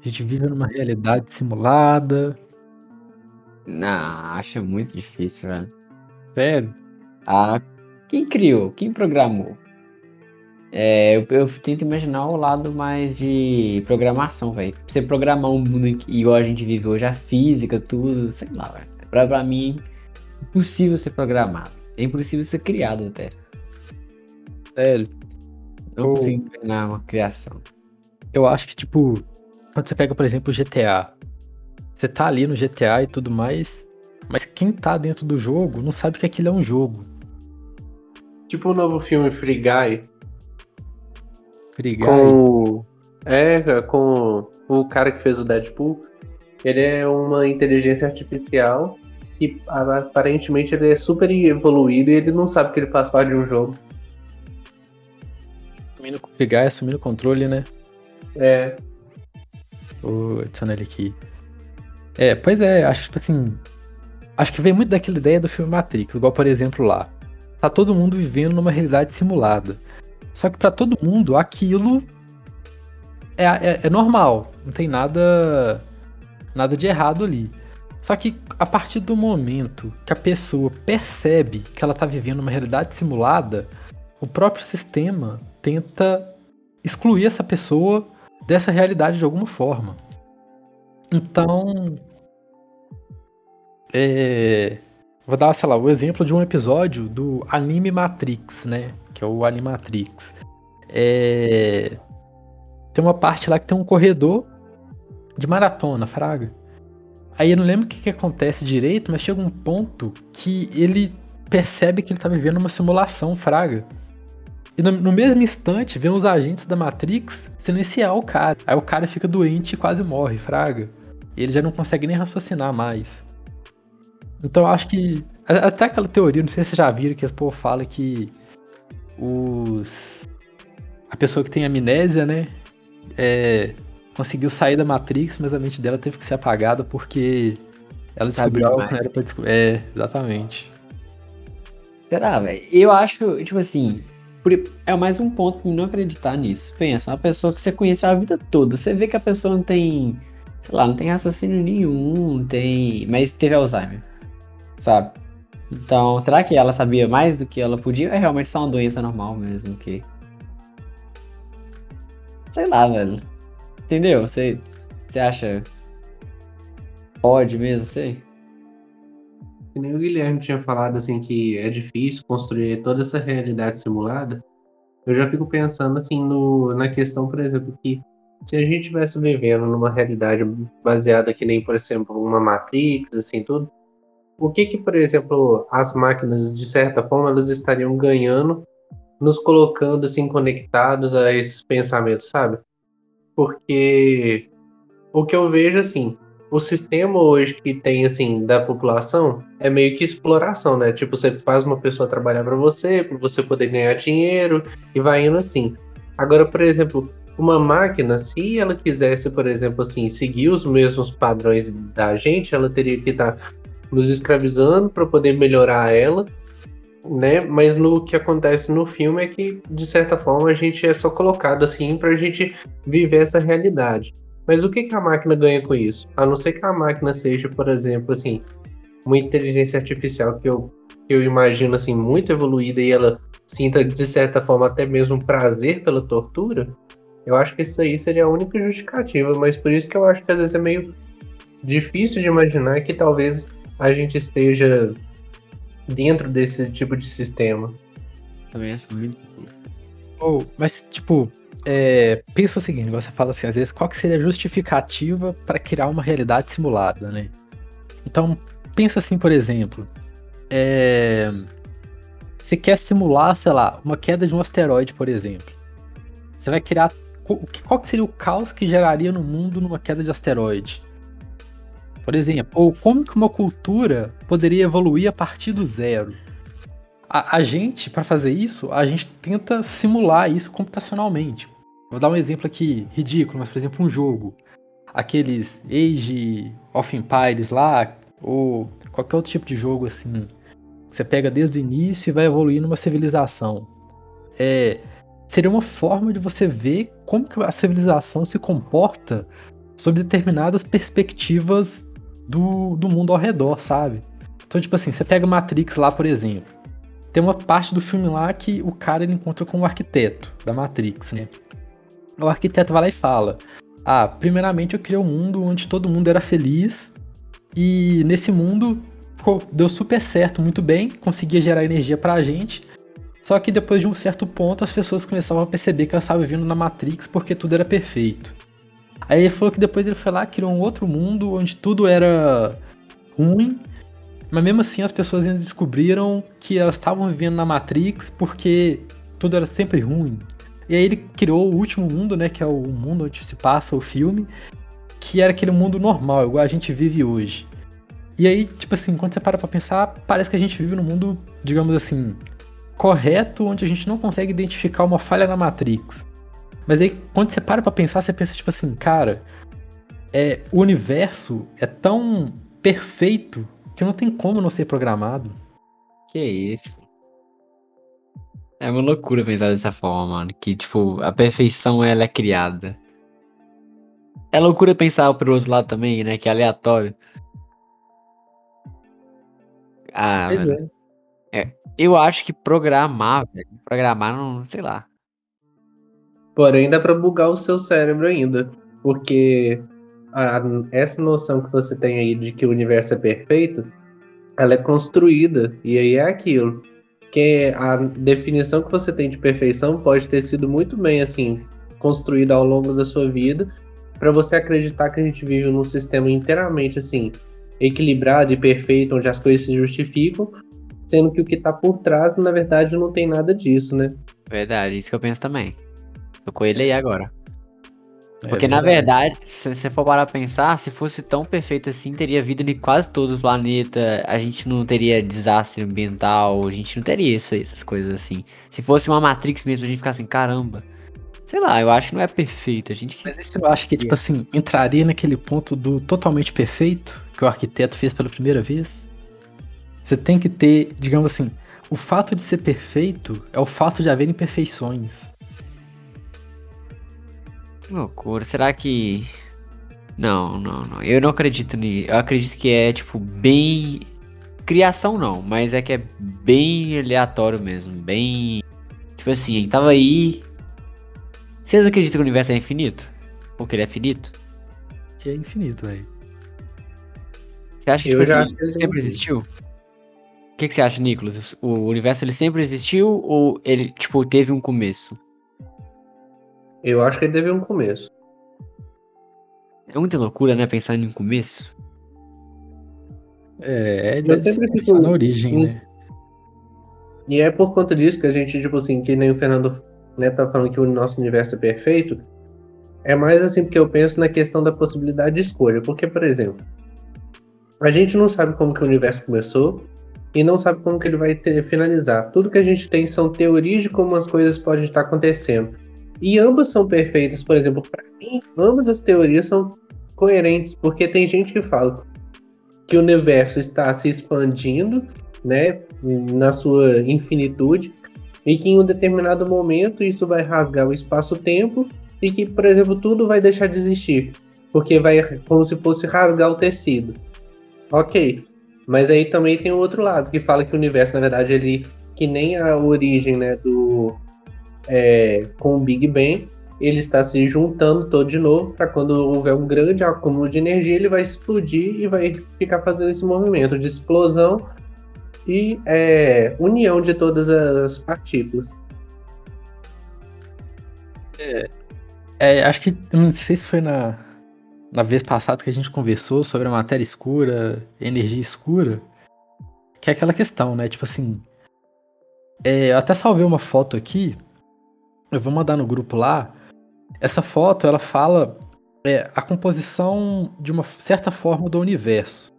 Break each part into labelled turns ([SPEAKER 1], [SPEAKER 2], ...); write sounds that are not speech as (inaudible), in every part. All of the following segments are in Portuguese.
[SPEAKER 1] A gente vive numa realidade simulada.
[SPEAKER 2] Não, acho muito difícil, velho.
[SPEAKER 1] Sério?
[SPEAKER 2] Ah, quem criou? Quem programou? É, eu, eu tento imaginar o lado mais de programação, velho. Você programar um mundo igual a gente vive hoje, a física, tudo, sei lá, velho. Pra, pra mim, é impossível ser programado. É impossível ser criado até.
[SPEAKER 1] Sério.
[SPEAKER 2] Não
[SPEAKER 1] Eu-
[SPEAKER 2] consigo imaginar uma criação.
[SPEAKER 1] Eu acho que, tipo, quando você pega, por exemplo, o GTA. Você tá ali no GTA e tudo mais, mas quem tá dentro do jogo não sabe que aquilo é um jogo.
[SPEAKER 3] Tipo o novo filme Free Guy,
[SPEAKER 1] Free Guy.
[SPEAKER 3] com o- é, com o cara que fez o Deadpool. Ele é uma inteligência artificial que aparentemente ele é super evoluído e ele não sabe que ele faz parte de um jogo.
[SPEAKER 1] Assumindo, Free Guy assumindo o controle, né?
[SPEAKER 3] É,
[SPEAKER 1] Vou adicionar ele aqui. É, pois é, acho que, tipo assim. Acho que vem muito daquela ideia do filme Matrix, igual, por exemplo, lá. Tá todo mundo vivendo numa realidade simulada. Só que pra todo mundo, aquilo é, é, é normal. Não tem nada. Nada de errado ali. Só que a partir do momento que a pessoa percebe que ela tá vivendo uma realidade simulada, o próprio sistema tenta excluir essa pessoa dessa realidade de alguma forma. Então. É, vou dar, sei lá, o exemplo de um episódio do anime Matrix, né? Que é o Animatrix. É, tem uma parte lá que tem um corredor de maratona, Fraga. Aí eu não lembro o que, que acontece direito, mas chega um ponto que ele percebe que ele tá vivendo uma simulação, Fraga. E no, no mesmo instante, vem os agentes da Matrix silenciar o cara. Aí o cara fica doente e quase morre, fraga. E ele já não consegue nem raciocinar mais. Então eu acho que. Até aquela teoria, não sei se vocês já viram, que o povo fala que os. A pessoa que tem amnésia, né? É, conseguiu sair da Matrix, mas a mente dela teve que ser apagada porque ela descobriu algo que não era pra descobrir. É, exatamente.
[SPEAKER 2] Será, velho? Eu acho, tipo assim, é mais um ponto pra não acreditar nisso. Pensa, uma pessoa que você conhece a vida toda, você vê que a pessoa não tem, sei lá, não tem raciocínio nenhum, não tem, mas teve Alzheimer, sabe? Então, será que ela sabia mais do que ela podia? É realmente só uma doença normal mesmo que Sei lá, velho. Entendeu? Você você acha pode mesmo, sei?
[SPEAKER 3] Que nem o Guilherme tinha falado assim que é difícil construir toda essa realidade simulada. Eu já fico pensando assim no, na questão, por exemplo, que se a gente estivesse vivendo numa realidade baseada que nem, por exemplo, uma Matrix, assim, tudo, o que que, por exemplo, as máquinas, de certa forma, elas estariam ganhando nos colocando, assim, conectados a esses pensamentos, sabe? Porque o que eu vejo, assim, o sistema hoje que tem, assim, da população é meio que exploração, né? Tipo, você faz uma pessoa trabalhar para você, para você poder ganhar dinheiro e vai indo assim. Agora, por exemplo, uma máquina, se ela quisesse, por exemplo, assim, seguir os mesmos padrões da gente, ela teria que estar nos escravizando para poder melhorar ela, né? Mas no que acontece no filme é que, de certa forma, a gente é só colocado assim para a gente viver essa realidade. Mas o que, que a máquina ganha com isso? A não ser que a máquina seja, por exemplo, assim, uma inteligência artificial que eu, que eu imagino assim muito evoluída e ela sinta de certa forma até mesmo prazer pela tortura, eu acho que isso aí seria a única justificativa, mas por isso que eu acho que às vezes é meio difícil de imaginar que talvez a gente esteja dentro desse tipo de sistema.
[SPEAKER 2] Também acho muito difícil.
[SPEAKER 1] Ou, mas, tipo, é, pensa o seguinte, você fala assim, às vezes, qual que seria a justificativa para criar uma realidade simulada, né? Então, pensa assim, por exemplo, é, você quer simular, sei lá, uma queda de um asteroide, por exemplo. Você vai criar, qual, que seria o caos que geraria no mundo numa queda de asteroide? Por exemplo, ou como que uma cultura poderia evoluir a partir do zero? A, a gente, para fazer isso, a gente tenta simular isso computacionalmente. Vou dar um exemplo aqui ridículo, mas por exemplo, um jogo. Aqueles Age of Empires lá, ou qualquer outro tipo de jogo assim. Você pega desde o início e vai evoluir numa civilização. É, seria uma forma de você ver como que a civilização se comporta sobre determinadas perspectivas do, do mundo ao redor, sabe? Então, tipo assim, você pega Matrix lá, por exemplo. Tem uma parte do filme lá que o cara ele encontra com o arquiteto da Matrix, né? O arquiteto vai lá e fala: Ah, primeiramente eu criei um mundo onde todo mundo era feliz. E nesse mundo ficou, deu super certo, muito bem, conseguia gerar energia pra gente. Só que depois de um certo ponto as pessoas começavam a perceber que elas estavam vivendo na Matrix porque tudo era perfeito. Aí ele falou que depois ele foi lá, criou um outro mundo onde tudo era ruim, mas mesmo assim as pessoas ainda descobriram que elas estavam vivendo na Matrix porque tudo era sempre ruim. E aí ele criou o último mundo, né, que é o mundo onde se passa o filme, que era aquele mundo normal, igual a gente vive hoje. E aí, tipo assim, quando você para pra pensar, parece que a gente vive num mundo, digamos assim, correto, onde a gente não consegue identificar uma falha na Matrix. Mas aí, quando você para pra pensar, você pensa, tipo assim, cara, é, o universo é tão perfeito que não tem como não ser programado.
[SPEAKER 2] Que isso? É uma loucura pensar dessa forma, mano. Que, tipo, a perfeição ela é criada. É loucura pensar pro outro lado também, né? Que é aleatório. Ah, mano. É. é. Eu acho que programar, velho. Programar não. sei lá.
[SPEAKER 3] Porém, dá pra bugar o seu cérebro ainda. Porque a, essa noção que você tem aí de que o universo é perfeito, ela é construída. E aí é aquilo. Que a definição que você tem de perfeição pode ter sido muito bem assim construída ao longo da sua vida para você acreditar que a gente vive num sistema inteiramente assim equilibrado e perfeito onde as coisas se justificam, sendo que o que tá por trás na verdade não tem nada disso, né?
[SPEAKER 2] Verdade, isso que eu penso também. Tô com ele aí agora. É Porque, na verdade, se você for parar pra pensar, se fosse tão perfeito assim, teria vida em quase todos os planetas, a gente não teria desastre ambiental, a gente não teria essa, essas coisas assim. Se fosse uma Matrix mesmo, a gente ficar assim, caramba. Sei lá, eu acho que não é perfeito. A gente...
[SPEAKER 1] Mas esse eu acho que, tipo assim, entraria naquele ponto do totalmente perfeito que o arquiteto fez pela primeira vez. Você tem que ter, digamos assim, o fato de ser perfeito é o fato de haver imperfeições.
[SPEAKER 2] Que loucura. Será que. Não, não, não. Eu não acredito nisso. Eu acredito que é, tipo, bem. Criação não, mas é que é bem aleatório mesmo. Bem. Tipo assim, tava aí. Vocês acreditam que o universo é infinito? Ou que ele é finito?
[SPEAKER 1] Que é infinito, velho.
[SPEAKER 2] Você acha que, tipo assim, ele sempre existiu? O que, que você acha, Nicolas? O universo ele sempre existiu ou ele, tipo, teve um começo?
[SPEAKER 3] Eu acho que ele teve um começo.
[SPEAKER 2] É muita loucura, né? Pensar em um começo.
[SPEAKER 1] É, é deve sempre fico na origem, né?
[SPEAKER 3] E é por conta disso que a gente, tipo assim, que nem o Fernando né, tá falando que o nosso universo é perfeito. É mais assim porque eu penso na questão da possibilidade de escolha. Porque, por exemplo, a gente não sabe como que o universo começou e não sabe como que ele vai ter, finalizar. Tudo que a gente tem são teorias de como as coisas podem estar acontecendo. E ambas são perfeitas, por exemplo, para mim, ambas as teorias são coerentes, porque tem gente que fala que o universo está se expandindo, né, na sua infinitude, e que em um determinado momento isso vai rasgar o espaço-tempo e que, por exemplo, tudo vai deixar de existir, porque vai como se fosse rasgar o tecido. Ok, mas aí também tem o outro lado que fala que o universo, na verdade, ele que nem a origem, né, do é, com o Big Bang, ele está se juntando todo de novo para quando houver um grande acúmulo de energia, ele vai explodir e vai ficar fazendo esse movimento de explosão e é, união de todas as partículas.
[SPEAKER 1] É, é, acho que não sei se foi na, na vez passada que a gente conversou sobre a matéria escura, energia escura, que é aquela questão, né? Tipo assim, é, eu até salvei uma foto aqui eu vou mandar no grupo lá. Essa foto, ela fala é, a composição de uma certa forma do universo.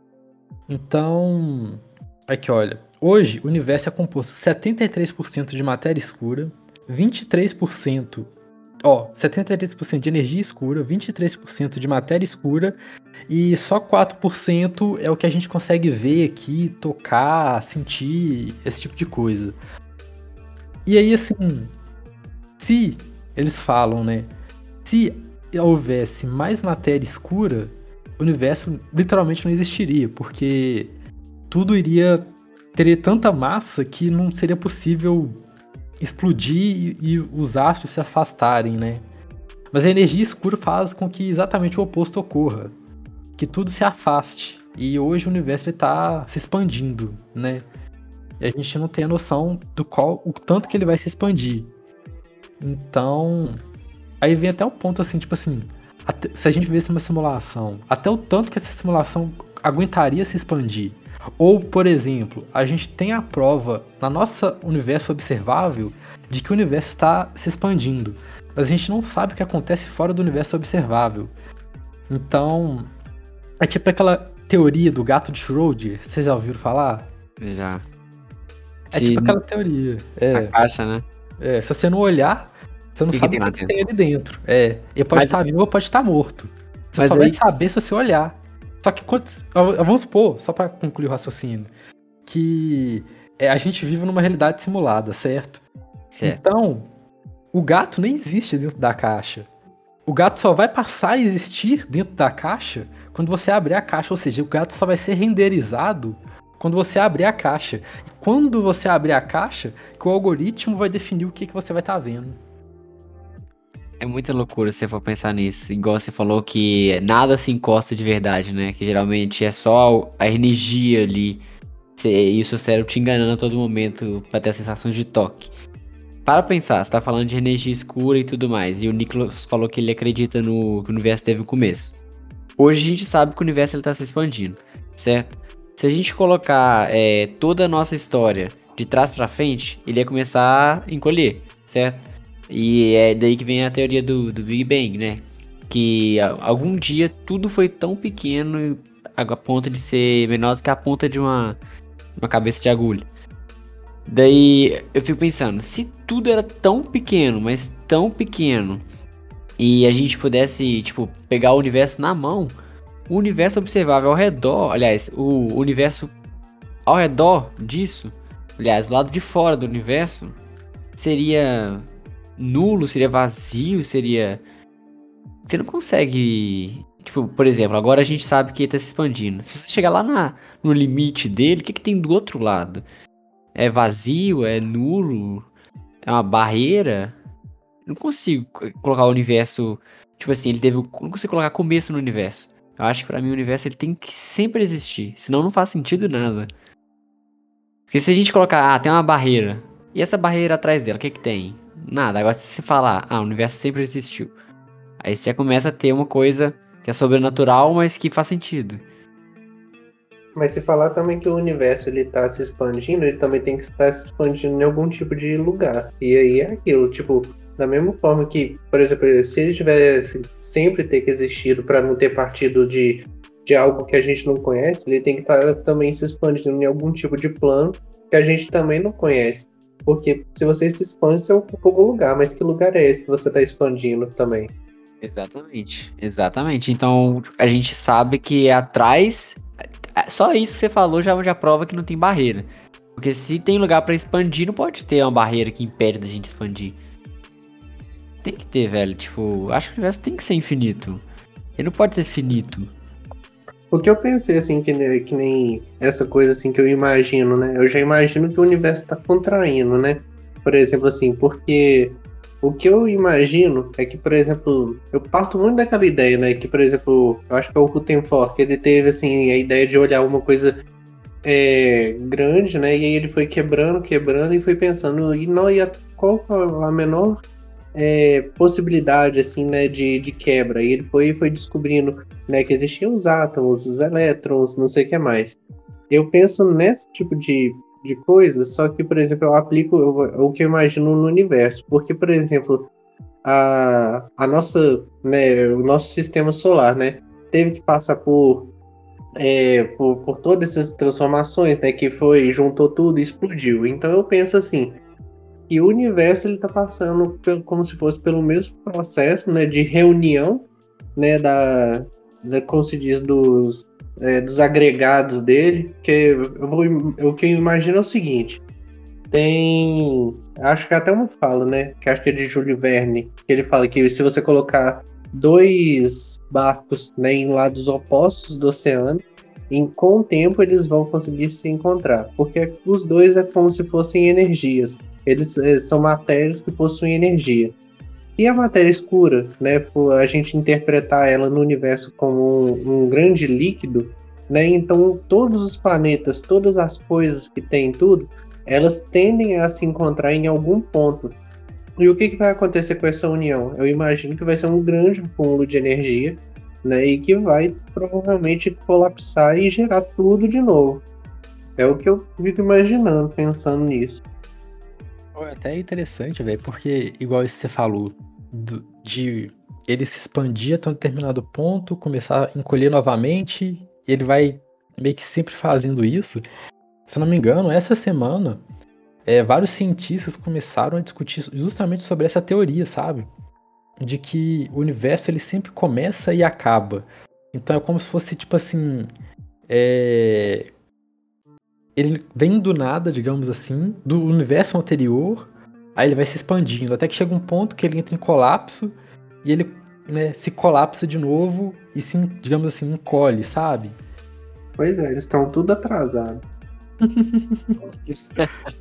[SPEAKER 1] Então, aqui olha, hoje o universo é composto 73% de matéria escura, 23%, ó, 73% de energia escura, 23% de matéria escura e só 4% é o que a gente consegue ver aqui, tocar, sentir, esse tipo de coisa. E aí assim, se eles falam, né? Se houvesse mais matéria escura, o universo literalmente não existiria, porque tudo iria teria tanta massa que não seria possível explodir e, os astros se afastarem, né? Mas a energia escura faz com que exatamente o oposto ocorra, que tudo se afaste. E hoje o universo está se expandindo, né? E a gente não tem a noção do qual o tanto que ele vai se expandir. Então, aí vem até o ponto assim, tipo assim, se a gente visse uma simulação, até o tanto que essa simulação aguentaria se expandir. Ou, por exemplo, a gente tem a prova na nossa universo observável de que o universo está se expandindo, mas a gente não sabe o que acontece fora do universo observável. Então, é tipo aquela teoria do gato de Schrödinger, vocês já ouviram falar?
[SPEAKER 2] Já.
[SPEAKER 1] É se... tipo aquela teoria. É.
[SPEAKER 2] A caixa, né?
[SPEAKER 1] É, se você não olhar, você não que sabe o que, que tem ali dentro. É, ele pode estar vivo ou pode estar morto. Você só aí... vai saber se você olhar. Só que quantos. Vamos supor, só para concluir o raciocínio, que é, a gente vive numa realidade simulada, certo?
[SPEAKER 2] Certo.
[SPEAKER 1] Então, o gato nem existe dentro da caixa. O gato só vai passar a existir dentro da caixa quando você abrir a caixa, ou seja, o gato só vai ser renderizado quando você abrir a caixa. E quando você abrir a caixa, que o algoritmo vai definir o que, que você vai estar tá vendo.
[SPEAKER 2] É muita loucura se você for pensar nisso. Igual você falou que nada se encosta de verdade, né? Que geralmente é só a energia ali. E o seu cérebro te enganando a todo momento para ter a sensação de toque. Para pensar, você tá falando de energia escura e tudo mais. E o Nicholas falou que ele acredita no que o universo teve um começo. Hoje a gente sabe que o universo está se expandindo, certo? Se a gente colocar é, toda a nossa história de trás para frente, ele ia começar a encolher, certo? E é daí que vem a teoria do, do Big Bang, né? Que algum dia tudo foi tão pequeno a ponto de ser menor do que a ponta de uma, uma cabeça de agulha. Daí eu fico pensando, se tudo era tão pequeno, mas tão pequeno, e a gente pudesse, tipo, pegar o universo na mão, o universo observável ao redor, aliás, o universo ao redor disso, aliás, do lado de fora do universo, seria nulo, seria vazio, seria. Você não consegue. Tipo, por exemplo, agora a gente sabe que ele tá se expandindo. Se você chegar lá na, no limite dele, o que, que tem do outro lado? É vazio? É nulo? É uma barreira? Eu não consigo colocar o universo. Tipo assim, ele teve. Não consigo colocar começo no universo. Eu acho que para mim o universo ele tem que sempre existir. Senão não faz sentido nada. Porque se a gente colocar, ah, tem uma barreira. E essa barreira atrás dela, o que que tem? Nada. Agora, se você falar, ah, o universo sempre existiu. Aí você já começa a ter uma coisa que é sobrenatural, mas que faz sentido.
[SPEAKER 3] Mas se falar também que o universo ele tá se expandindo, ele também tem que estar se expandindo em algum tipo de lugar. E aí é aquilo, tipo, da mesma forma que, por exemplo, se ele tivesse sempre ter que existido para não ter partido de, de algo que a gente não conhece, ele tem que estar tá também se expandindo em algum tipo de plano que a gente também não conhece. Porque se você se expande, você ocupa algum lugar, mas que lugar é esse que você está expandindo também?
[SPEAKER 2] Exatamente, exatamente. Então a gente sabe que atrás, só isso que você falou já, já prova que não tem barreira. Porque se tem lugar para expandir, não pode ter uma barreira que impede da gente expandir. Tem que ter, velho. Tipo, acho que o universo tem que ser infinito. Ele não pode ser finito.
[SPEAKER 3] O que eu pensei, assim, que, que nem essa coisa, assim, que eu imagino, né? Eu já imagino que o universo tá contraindo, né? Por exemplo, assim, porque o que eu imagino é que, por exemplo, eu parto muito daquela ideia, né? Que, por exemplo, eu acho que é o que ele teve, assim, a ideia de olhar uma coisa é, grande, né? E aí ele foi quebrando, quebrando e foi pensando, e não ia qual a menor é, possibilidade assim, né, de, de quebra. E ele foi, foi descobrindo né, que existiam os átomos, os elétrons, não sei o que mais. Eu penso nesse tipo de, de coisa, só que, por exemplo, eu aplico o que eu imagino no universo. Porque, por exemplo, a, a nossa, né, o nosso sistema solar, né, teve que passar por, é, por, por todas essas transformações, né, que foi, juntou tudo e explodiu. Então eu penso assim, que o universo ele está passando pelo, como se fosse pelo mesmo processo né, de reunião né, da, da como se diz dos, é, dos agregados dele que eu vou, o que eu imagino é o seguinte tem acho que é até uma fala né que acho que é de Júlio Verne que ele fala que se você colocar dois barcos né, em lados opostos do oceano. E com o tempo eles vão conseguir se encontrar, porque os dois é como se fossem energias. Eles eh, são matérias que possuem energia. E a matéria escura, né, por a gente interpretar ela no universo como um, um grande líquido, né, então todos os planetas, todas as coisas que tem tudo, elas tendem a se encontrar em algum ponto. E o que, que vai acontecer com essa união? Eu imagino que vai ser um grande acúmulo de energia, né, e que vai provavelmente colapsar e gerar tudo de novo. É o que eu fico imaginando, pensando nisso.
[SPEAKER 1] É até interessante, velho, porque, igual você falou, do, de ele se expandir até um determinado ponto, começar a encolher novamente, ele vai meio que sempre fazendo isso. Se não me engano, essa semana, é, vários cientistas começaram a discutir justamente sobre essa teoria, sabe? De que o universo ele sempre começa e acaba. Então é como se fosse tipo assim. É... Ele vem do nada, digamos assim, do universo anterior Aí ele vai se expandindo, até que chega um ponto que ele entra em colapso e ele né, se colapsa de novo e se, digamos assim, encolhe, sabe?
[SPEAKER 3] Pois é, eles estão tudo atrasados. (laughs)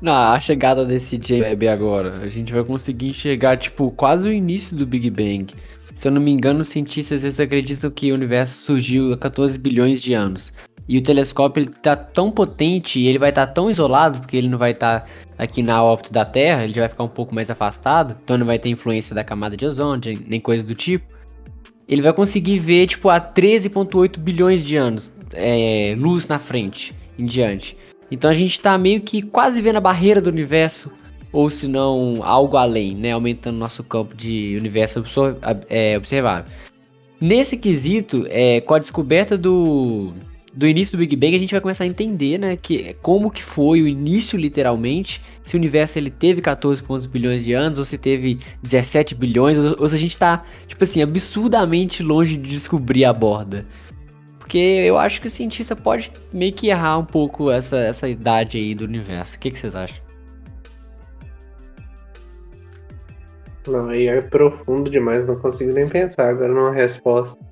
[SPEAKER 2] Na chegada desse J-Web agora, a gente vai conseguir enxergar, tipo, quase o início do Big Bang. Se eu não me engano, os cientistas eles acreditam que o universo surgiu há 14 bilhões de anos. E o telescópio ele tá tão potente e ele vai estar tá tão isolado, porque ele não vai estar tá aqui na órbita da Terra, ele já vai ficar um pouco mais afastado, então não vai ter influência da camada de ozônio, nem coisa do tipo. Ele vai conseguir ver, tipo, a 13,8 bilhões de anos, é, luz na frente, em diante. Então a gente tá meio que quase vendo a barreira do universo, ou se não, algo além, né? Aumentando nosso campo de universo é, observável. Nesse quesito, é, com a descoberta do, do início do Big Bang, a gente vai começar a entender, né, que como que foi o início literalmente, se o universo ele teve 14 bilhões de anos ou se teve 17 bilhões, ou, ou se a gente tá, tipo assim, absurdamente longe de descobrir a borda. Porque eu acho que o cientista pode meio que errar um pouco essa, essa idade aí do universo. O que, que vocês acham?
[SPEAKER 3] Não, aí é profundo demais, não consigo nem pensar agora numa resposta.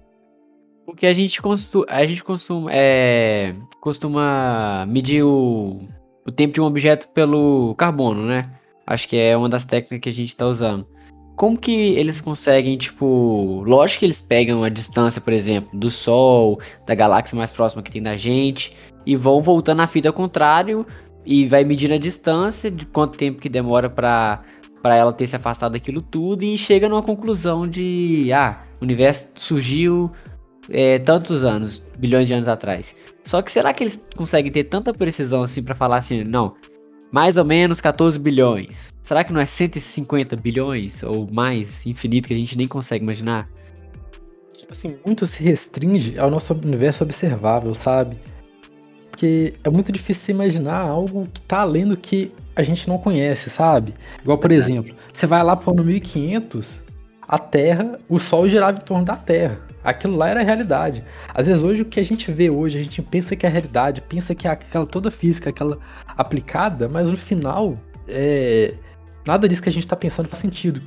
[SPEAKER 2] Porque a gente, costu a gente costuma, é, costuma medir o, o tempo de um objeto pelo carbono, né? Acho que é uma das técnicas que a gente está usando. Como que eles conseguem, tipo, lógico que eles pegam a distância, por exemplo, do Sol, da galáxia mais próxima que tem da gente, e vão voltando a fita ao contrário e vai medindo a distância, de quanto tempo que demora para para ela ter se afastado daquilo tudo e chega numa conclusão de, ah, o universo surgiu é, tantos anos, bilhões de anos atrás. Só que será que eles conseguem ter tanta precisão assim para falar assim, não, mais ou menos 14 bilhões? Será que não é 150 bilhões ou mais, infinito, que a gente nem consegue imaginar?
[SPEAKER 1] Tipo assim, muito se restringe ao nosso universo observável, sabe? Porque é muito difícil imaginar algo que tá além do que a gente não conhece, sabe? Igual, por exemplo, você vai lá pro ano 1500, a Terra, o Sol girava em torno da Terra. Aquilo lá era a realidade. Às vezes hoje o que a gente vê hoje, a gente pensa que é a realidade, pensa que é aquela toda física, aquela aplicada, mas no final, é, nada disso que a gente está pensando faz sentido.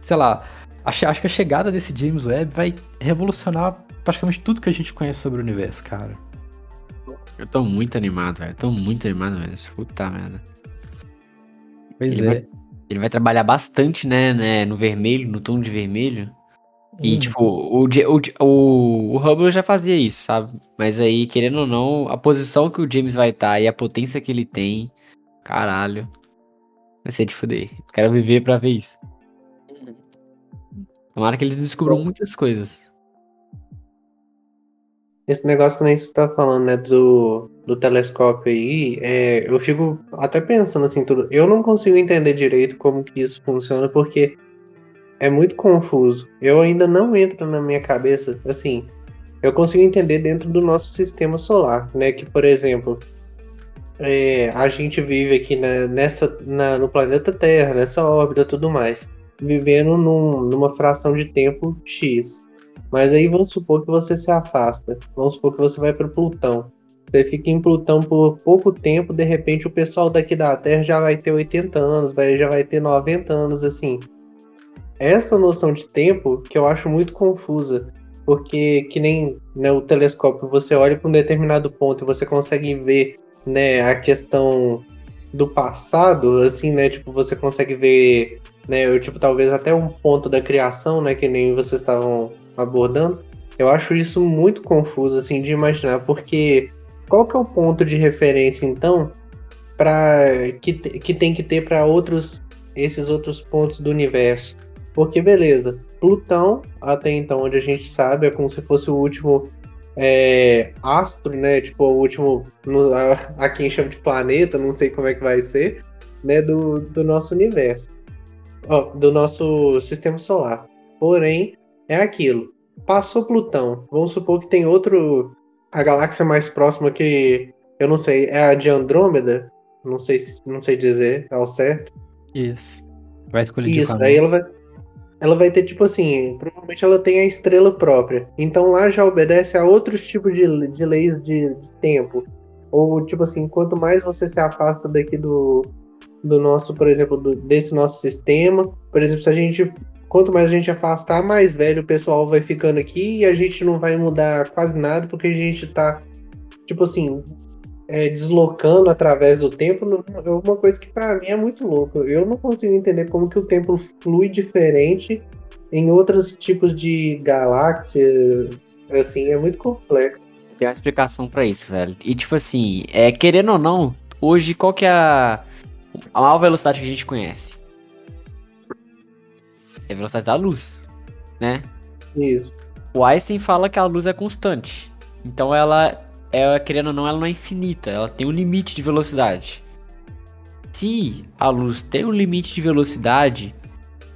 [SPEAKER 1] Sei lá, acho, que a chegada desse James Webb vai revolucionar praticamente tudo que a gente conhece sobre o universo, cara.
[SPEAKER 2] Eu tô muito animado, velho. Tô muito animado mesmo. Puta merda.
[SPEAKER 1] Pois
[SPEAKER 2] ele
[SPEAKER 1] é.
[SPEAKER 2] Vai, ele vai trabalhar bastante, né, né, no vermelho, no tom de vermelho. E, hum. tipo, o, o, o, o Hubble já fazia isso, sabe? Mas aí, querendo ou não, a posição que o James vai estar tá e a potência que ele tem, caralho, vai ser de fuder. Quero viver pra ver isso. Tomara que eles descubram muitas coisas.
[SPEAKER 3] Esse negócio que nem você tá falando, né, do, do telescópio aí, é, eu fico até pensando assim, tudo. Eu não consigo entender direito como que isso funciona, porque é muito confuso. Eu ainda não entro na minha cabeça, assim, eu consigo entender dentro do nosso sistema solar, né? Que, por exemplo, é, a gente vive aqui na, nessa, na, no planeta Terra, nessa órbita tudo mais, vivendo num, numa fração de tempo X. Mas aí vamos supor que você se afasta, vamos supor que você vai para Plutão. Você fica em Plutão por pouco tempo, de repente o pessoal daqui da Terra já vai ter 80 anos, vai, já vai ter 90 anos, assim. essa noção de tempo que eu acho muito confusa. Porque que nem né, o telescópio, você olha para um determinado ponto e você consegue ver né, a questão do passado, assim, né? Tipo, você consegue ver, né? Eu, tipo, talvez até um ponto da criação, né? Que nem vocês estavam abordando. Eu acho isso muito confuso, assim, de imaginar, porque qual que é o ponto de referência, então, para que, que tem que ter para outros esses outros pontos do universo? Porque beleza, Plutão, até então, onde a gente sabe, é como se fosse o último é, astro, né? Tipo, o último. No, a, a, quem chama de planeta, não sei como é que vai ser, né? Do, do nosso universo. Do nosso sistema solar. Porém, é aquilo. Passou Plutão. Vamos supor que tem outro. A galáxia mais próxima que. Eu não sei, é a de Andrômeda? Não sei, não sei dizer ao certo.
[SPEAKER 1] Isso. Vai escolher
[SPEAKER 3] Isso, daí ela vai ela vai ter, tipo assim, provavelmente ela tem a estrela própria. Então lá já obedece a outros tipos de, de leis de, de tempo. Ou, tipo assim, quanto mais você se afasta daqui do, do nosso, por exemplo, do, desse nosso sistema, por exemplo, se a gente. Quanto mais a gente afastar, mais velho o pessoal vai ficando aqui e a gente não vai mudar quase nada, porque a gente tá, tipo assim, é, deslocando através do tempo é uma coisa que para mim é muito louco. Eu não consigo entender como que o tempo flui diferente em outros tipos de galáxias. Assim, é muito complexo.
[SPEAKER 2] Tem uma explicação para isso, velho. E tipo assim, é, querendo ou não, hoje qual que é a, a maior velocidade que a gente conhece? É a velocidade da luz, né?
[SPEAKER 3] Isso.
[SPEAKER 2] O Einstein fala que a luz é constante. Então ela é, querendo ou não, ela não é infinita, ela tem um limite de velocidade. Se a luz tem um limite de velocidade,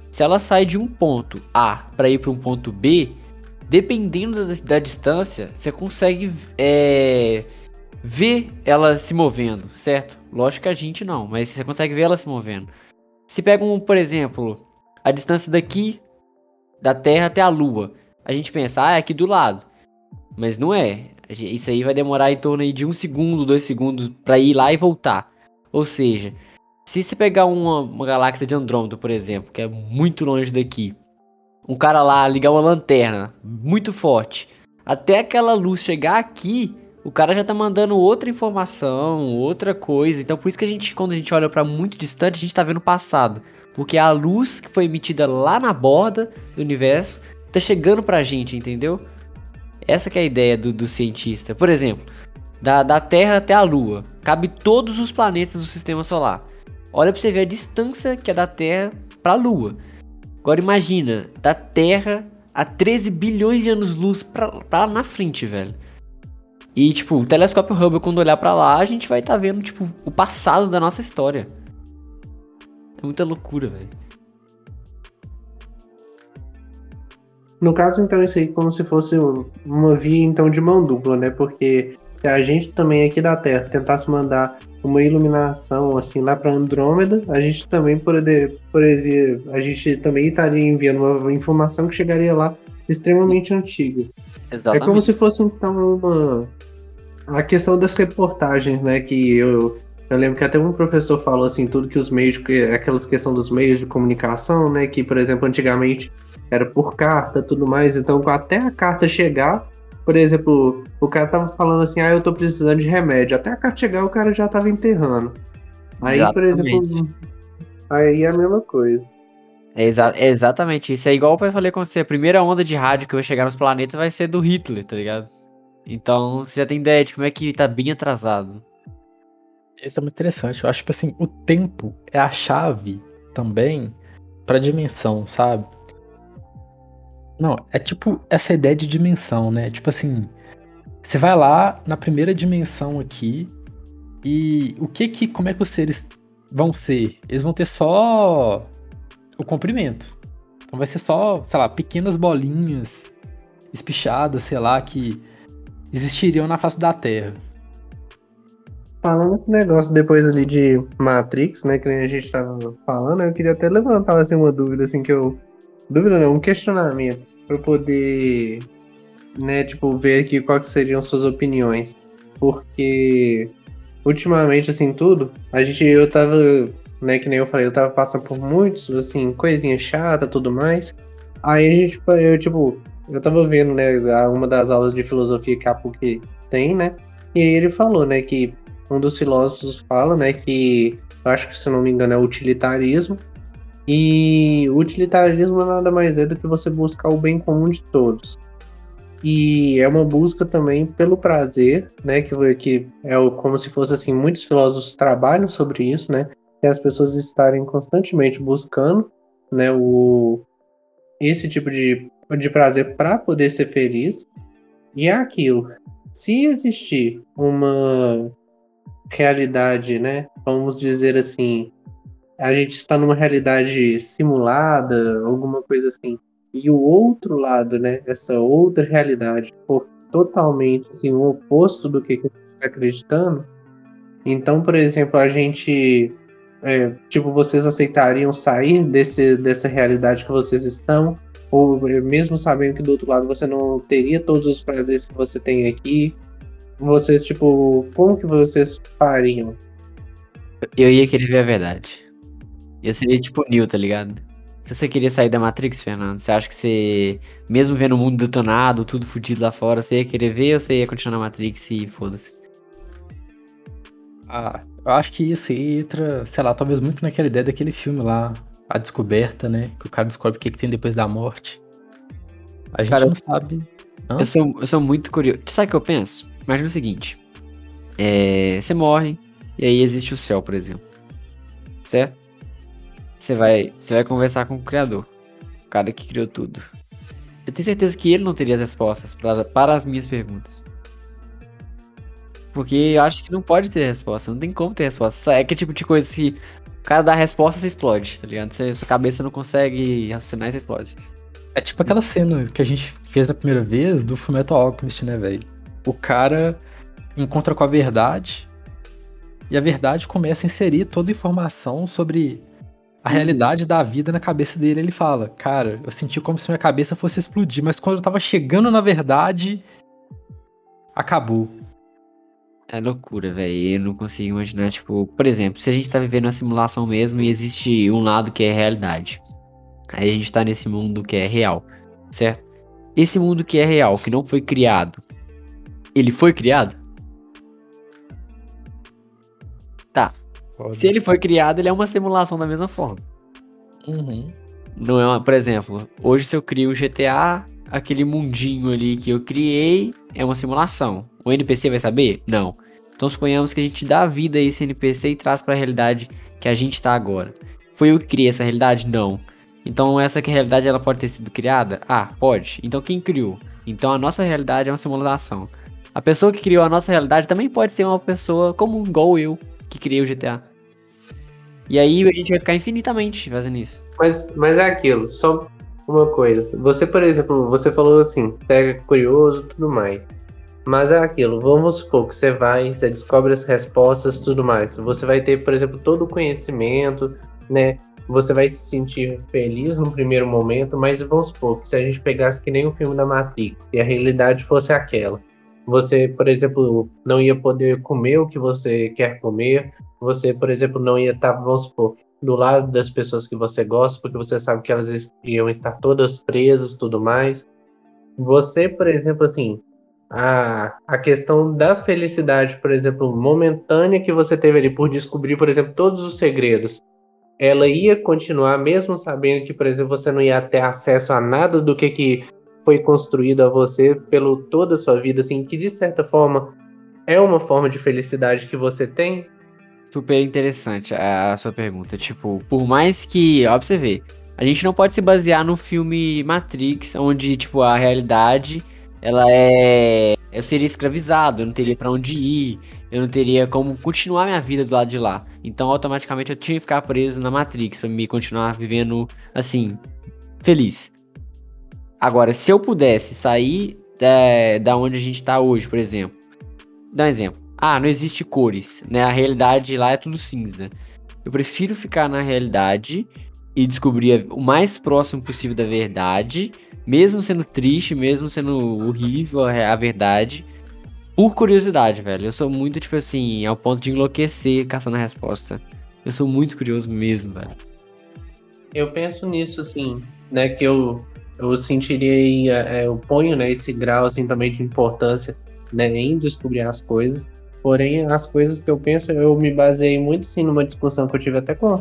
[SPEAKER 2] se ela sai de um ponto A para ir para um ponto B, dependendo da, da distância, você consegue é, ver ela se movendo, certo? Lógico que a gente não, mas você consegue ver ela se movendo. Se pega um, por exemplo, a distância daqui da Terra até a Lua, a gente pensa, ah, é aqui do lado. Mas não é. Isso aí vai demorar em torno de um segundo, dois segundos para ir lá e voltar. Ou seja, se você pegar uma, uma galáxia de Andrômeda, por exemplo, que é muito longe daqui, um cara lá ligar uma lanterna muito forte, até aquela luz chegar aqui, o cara já tá mandando outra informação, outra coisa. Então por isso que a gente, quando a gente olha para muito distante, a gente tá vendo o passado. Porque a luz que foi emitida lá na borda do universo tá chegando pra gente, entendeu? Essa é a ideia do, do cientista. Por exemplo, da, da Terra até a Lua, cabe todos os planetas do Sistema Solar. Olha para você ver a distância que é da Terra para a Lua. Agora imagina, da Terra a 13 bilhões de anos-luz pra, pra na frente, velho. E, tipo, o telescópio Hubble, quando olhar para lá, a gente vai estar tá vendo, tipo, o passado da nossa história. É muita loucura, velho.
[SPEAKER 3] No caso, então, isso aí como se fosse uma via, então, de mão dupla, né? Porque se a gente também aqui da Terra tentasse mandar uma iluminação, assim, lá para Andrômeda, a gente também poderia, por exemplo, a gente também estaria enviando uma informação que chegaria lá extremamente antiga.
[SPEAKER 2] Exatamente.
[SPEAKER 3] É como se fosse, então, uma... A questão das reportagens, né? Que eu, eu lembro que até um professor falou assim, tudo que os meios, aquelas questão dos meios de comunicação, né? Que, por exemplo, antigamente era por carta tudo mais. Então, até a carta chegar, por exemplo, o cara tava falando assim, ah, eu tô precisando de remédio. Até a carta chegar, o cara já tava enterrando. Aí, exatamente. por exemplo, aí é a mesma coisa.
[SPEAKER 2] É, exa é exatamente isso. É igual eu falei com você, a primeira onda de rádio que vai chegar nos planetas vai ser do Hitler, tá ligado? Então, você já tem ideia de como é que tá bem atrasado.
[SPEAKER 1] Isso é muito interessante. Eu acho que assim, o tempo é a chave também para dimensão, sabe? Não, é tipo essa ideia de dimensão, né? Tipo assim, você vai lá na primeira dimensão aqui e o que que, como é que os seres vão ser? Eles vão ter só o comprimento. Então vai ser só, sei lá, pequenas bolinhas espichadas, sei lá, que existiriam na face da Terra.
[SPEAKER 3] Falando esse negócio depois ali de Matrix, né, que a gente tava falando, eu queria até levantar assim uma dúvida assim que eu Dúvida não, um questionamento para poder, né, tipo, ver aqui quais seriam suas opiniões. Porque ultimamente, assim, tudo, a gente, eu tava né? Que nem eu falei, eu tava passando por muitos, assim, coisinha chata tudo mais. Aí a gente, eu, tipo, eu tava vendo, né, uma das aulas de filosofia que a PUC tem, né? E aí ele falou, né, que um dos filósofos fala, né, que eu acho que se não me engano é utilitarismo. E utilitarismo nada mais é do que você buscar o bem comum de todos. E é uma busca também pelo prazer, né, que, que é como se fosse assim, muitos filósofos trabalham sobre isso, né, que as pessoas estarem constantemente buscando, né, o esse tipo de, de prazer para poder ser feliz. E é aquilo. Se existir uma realidade, né? Vamos dizer assim, a gente está numa realidade simulada, alguma coisa assim, e o outro lado, né? Essa outra realidade for totalmente assim, o oposto do que a gente está acreditando. Então, por exemplo, a gente é, tipo, vocês aceitariam sair desse, dessa realidade que vocês estão? Ou mesmo sabendo que do outro lado você não teria todos os prazeres que você tem aqui? Vocês, tipo, como que vocês fariam?
[SPEAKER 2] Eu ia querer ver a verdade. Eu seria tipo Neo, tá ligado? Se você queria sair da Matrix, Fernando, você acha que você, mesmo vendo o mundo detonado, tudo fodido lá fora, você ia querer ver ou você ia continuar na Matrix e foda-se?
[SPEAKER 1] Ah, eu acho que isso aí entra, sei lá, talvez muito naquela ideia daquele filme lá, A Descoberta, né? Que o cara descobre o que, que tem depois da morte. A gente cara, não sabe.
[SPEAKER 2] Eu sou, eu sou muito curioso. Sabe o que eu penso? Imagina o seguinte: é, você morre, e aí existe o céu, por exemplo. Certo? Você vai, você vai conversar com o Criador, o cara que criou tudo. Eu tenho certeza que ele não teria as respostas pra, para as minhas perguntas. Porque eu acho que não pode ter resposta, não tem como ter resposta. É que tipo de coisa que cara dá a resposta, você explode, tá ligado? Você, sua cabeça não consegue raciocinar e você explode.
[SPEAKER 1] É tipo aquela cena que a gente fez a primeira vez do Fullmetal Alchemist, né, velho? O cara encontra com a verdade e a verdade começa a inserir toda a informação sobre a uhum. realidade da vida na cabeça dele. Ele fala, cara, eu senti como se minha cabeça fosse explodir, mas quando eu tava chegando na verdade, acabou.
[SPEAKER 2] É loucura, velho. Eu não consigo imaginar, tipo, por exemplo, se a gente tá vivendo uma simulação mesmo e existe um lado que é realidade. Aí a gente tá nesse mundo que é real, certo? Esse mundo que é real, que não foi criado, ele foi criado? Tá. Pode. Se ele foi criado, ele é uma simulação da mesma forma.
[SPEAKER 1] Uhum.
[SPEAKER 2] Não é uma, por exemplo, hoje se eu crio um GTA, aquele mundinho ali que eu criei é uma simulação. O NPC vai saber? Não. Então suponhamos que a gente dá vida a esse NPC e traz para a realidade que a gente está agora. Foi eu que criei essa realidade? Não. Então essa que realidade ela pode ter sido criada? Ah, pode. Então quem criou? Então a nossa realidade é uma simulação. A pessoa que criou a nossa realidade também pode ser uma pessoa comum, igual eu, que criei o GTA. E aí a gente vai ficar infinitamente fazendo isso.
[SPEAKER 3] Mas, mas é aquilo, só uma coisa. Você, por exemplo, você falou assim, pega curioso tudo mais. Mas é aquilo, vamos supor que você vai, você descobre as respostas tudo mais. Você vai ter, por exemplo, todo o conhecimento, né? Você vai se sentir feliz no primeiro momento, mas vamos supor que se a gente pegasse que nem o filme da Matrix, e a realidade fosse aquela. Você, por exemplo, não ia poder comer o que você quer comer. Você, por exemplo, não ia estar, vamos supor, do lado das pessoas que você gosta, porque você sabe que elas iam estar todas presas, tudo mais. Você, por exemplo, assim, a, a questão da felicidade, por exemplo, momentânea que você teve ali por descobrir, por exemplo, todos os segredos, ela ia continuar mesmo sabendo que, por exemplo, você não ia ter acesso a nada do que, que foi construído a você pelo toda a sua vida, assim, que de certa forma é uma forma de felicidade que você tem,
[SPEAKER 2] super interessante a, sua pergunta. Tipo, por mais que, ó, pra você ver, a gente não pode se basear no filme Matrix, onde, tipo, a realidade, ela é. Eu seria escravizado, eu não teria para onde ir, eu não teria como continuar minha vida do lado de lá. Então, automaticamente, eu tinha que ficar preso na Matrix para me continuar vivendo, assim, feliz. Agora, se eu pudesse sair da, da onde a gente tá hoje, por exemplo, dá um exemplo ah, não existe cores, né? A realidade lá é tudo cinza. Eu prefiro ficar na realidade e descobrir o mais próximo possível da verdade, mesmo sendo triste, mesmo sendo horrível a verdade, por curiosidade, velho. Eu sou muito, tipo assim, ao ponto de enlouquecer caçando a resposta. Eu sou muito curioso mesmo, velho.
[SPEAKER 3] Eu penso nisso, assim, né? Que eu, eu sentiria, é, eu ponho né, esse grau assim também de importância né, em descobrir as coisas. Porém, as coisas que eu penso, eu me baseei muito sim numa discussão que eu tive até com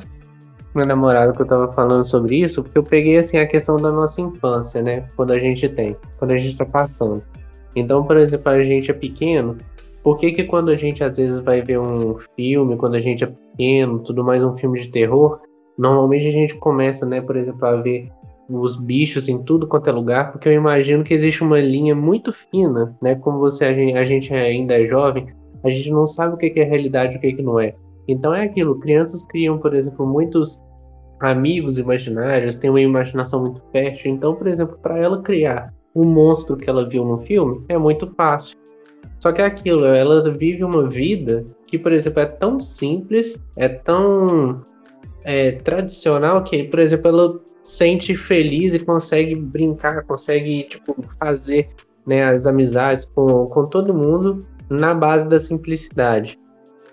[SPEAKER 3] meu namorado que eu tava falando sobre isso, porque eu peguei assim a questão da nossa infância, né? Quando a gente tem, quando a gente tá passando. Então, por exemplo, a gente é pequeno, por que que quando a gente às vezes vai ver um filme, quando a gente é pequeno, tudo mais um filme de terror, normalmente a gente começa, né, por exemplo, a ver os bichos em tudo quanto é lugar, porque eu imagino que existe uma linha muito fina, né? Como você a gente, ainda é jovem, a gente não sabe o que é realidade o que não é. Então é aquilo, crianças criam, por exemplo, muitos amigos imaginários, têm uma imaginação muito fértil. Então, por exemplo, para ela criar um monstro que ela viu no filme, é muito fácil. Só que é aquilo, ela vive uma vida que, por exemplo, é tão simples, é tão é, tradicional que, por exemplo, ela sente feliz e consegue brincar, consegue tipo, fazer né, as amizades com, com todo mundo na base da simplicidade.